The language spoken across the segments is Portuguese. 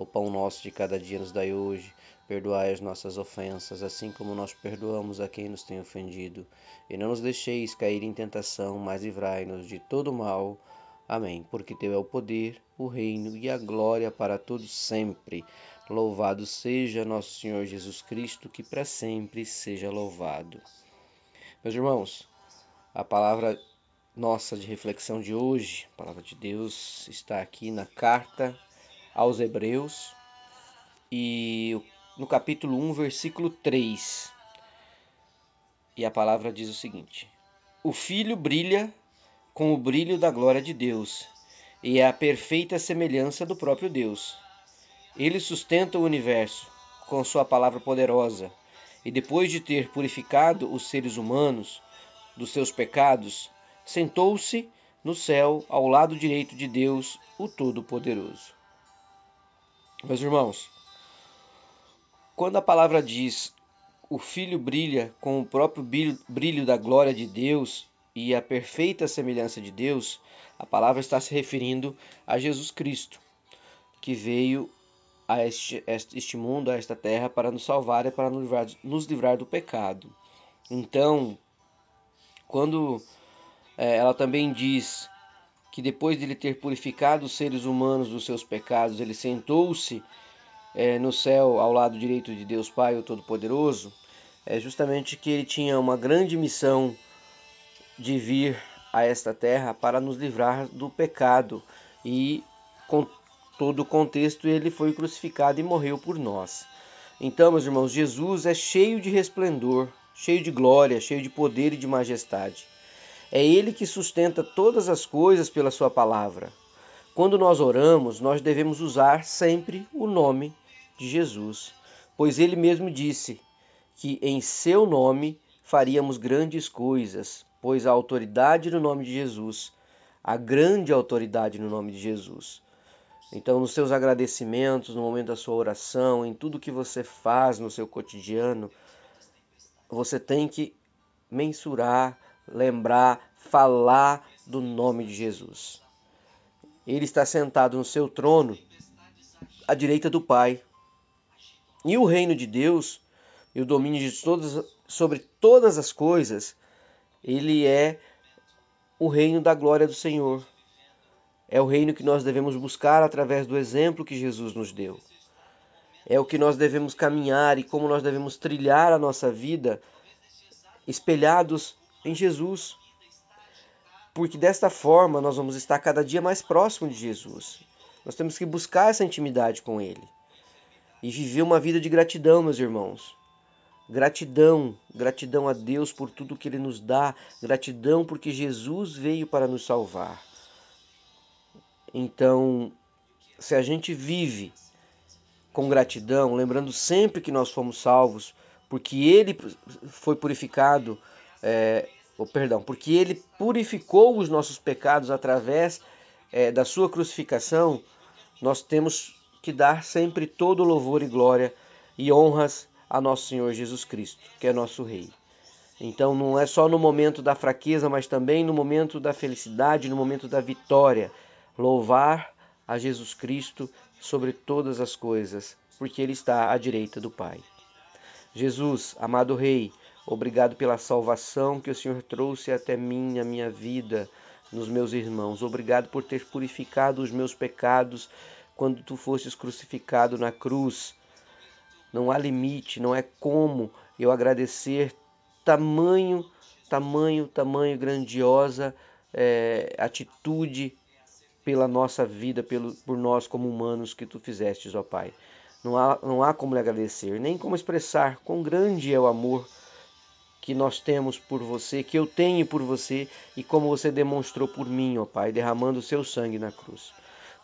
O pão nosso de cada dia nos dai hoje Perdoai as nossas ofensas, assim como nós perdoamos a quem nos tem ofendido. E não nos deixeis cair em tentação, mas livrai-nos de todo mal. Amém. Porque Teu é o poder, o reino e a glória para todos sempre. Louvado seja nosso Senhor Jesus Cristo, que para sempre seja louvado. Meus irmãos, a palavra nossa de reflexão de hoje, a palavra de Deus, está aqui na carta aos Hebreus. E no capítulo 1, versículo 3. E a palavra diz o seguinte: O Filho brilha com o brilho da glória de Deus, e é a perfeita semelhança do próprio Deus. Ele sustenta o universo com sua palavra poderosa, e depois de ter purificado os seres humanos dos seus pecados, sentou-se no céu ao lado direito de Deus, o Todo-Poderoso. Meus irmãos, quando a palavra diz o Filho brilha com o próprio brilho da glória de Deus e a perfeita semelhança de Deus, a palavra está se referindo a Jesus Cristo, que veio a este, este mundo, a esta terra, para nos salvar e para nos livrar, nos livrar do pecado. Então, quando é, ela também diz que depois de ele ter purificado os seres humanos dos seus pecados, ele sentou-se é, no céu ao lado direito de Deus Pai, o Todo-Poderoso, é justamente que ele tinha uma grande missão de vir a esta terra para nos livrar do pecado e com todo o contexto ele foi crucificado e morreu por nós. Então, meus irmãos, Jesus é cheio de resplendor, cheio de glória, cheio de poder e de majestade. É ele que sustenta todas as coisas pela sua palavra. Quando nós oramos, nós devemos usar sempre o nome de Jesus, pois ele mesmo disse que em seu nome faríamos grandes coisas, pois a autoridade no nome de Jesus, a grande autoridade no nome de Jesus. Então, nos seus agradecimentos, no momento da sua oração, em tudo que você faz no seu cotidiano, você tem que mensurar, lembrar, falar do nome de Jesus. Ele está sentado no seu trono, à direita do Pai. E o reino de Deus e o domínio de sobre todas as coisas, ele é o reino da glória do Senhor. É o reino que nós devemos buscar através do exemplo que Jesus nos deu. É o que nós devemos caminhar e como nós devemos trilhar a nossa vida espelhados em Jesus. Porque desta forma nós vamos estar cada dia mais próximo de Jesus. Nós temos que buscar essa intimidade com Ele e viver uma vida de gratidão, meus irmãos. Gratidão, gratidão a Deus por tudo que Ele nos dá, gratidão porque Jesus veio para nos salvar. Então, se a gente vive com gratidão, lembrando sempre que nós fomos salvos, porque Ele foi purificado, é, oh, perdão, porque Ele purificou os nossos pecados através é, da Sua crucificação, nós temos que dar sempre todo louvor e glória e honras a nosso Senhor Jesus Cristo, que é nosso Rei. Então não é só no momento da fraqueza, mas também no momento da felicidade, no momento da vitória, louvar a Jesus Cristo sobre todas as coisas, porque Ele está à direita do Pai. Jesus, amado Rei, obrigado pela salvação que o Senhor trouxe até mim, a minha vida, nos meus irmãos. Obrigado por ter purificado os meus pecados quando tu fostes crucificado na cruz. Não há limite, não é como eu agradecer tamanho, tamanho, tamanho grandiosa é, atitude pela nossa vida, pelo, por nós como humanos que tu fizestes, ó Pai. Não há, não há como lhe agradecer, nem como expressar quão grande é o amor que nós temos por você, que eu tenho por você e como você demonstrou por mim, ó Pai, derramando o seu sangue na cruz.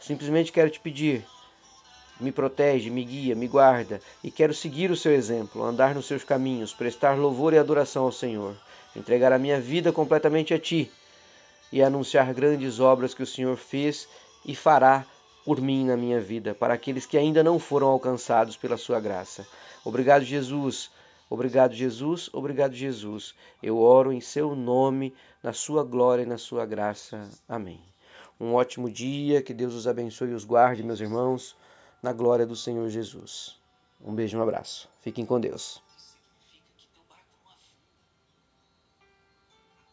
Simplesmente quero te pedir, me protege, me guia, me guarda e quero seguir o seu exemplo, andar nos seus caminhos, prestar louvor e adoração ao Senhor, entregar a minha vida completamente a ti, e anunciar grandes obras que o Senhor fez e fará por mim na minha vida, para aqueles que ainda não foram alcançados pela sua graça. Obrigado, Jesus. Obrigado, Jesus. Obrigado, Jesus. Eu oro em seu nome, na sua glória e na sua graça. Amém. Um ótimo dia, que Deus os abençoe e os guarde, meus irmãos, na glória do Senhor Jesus. Um beijo, um abraço. Fiquem com Deus.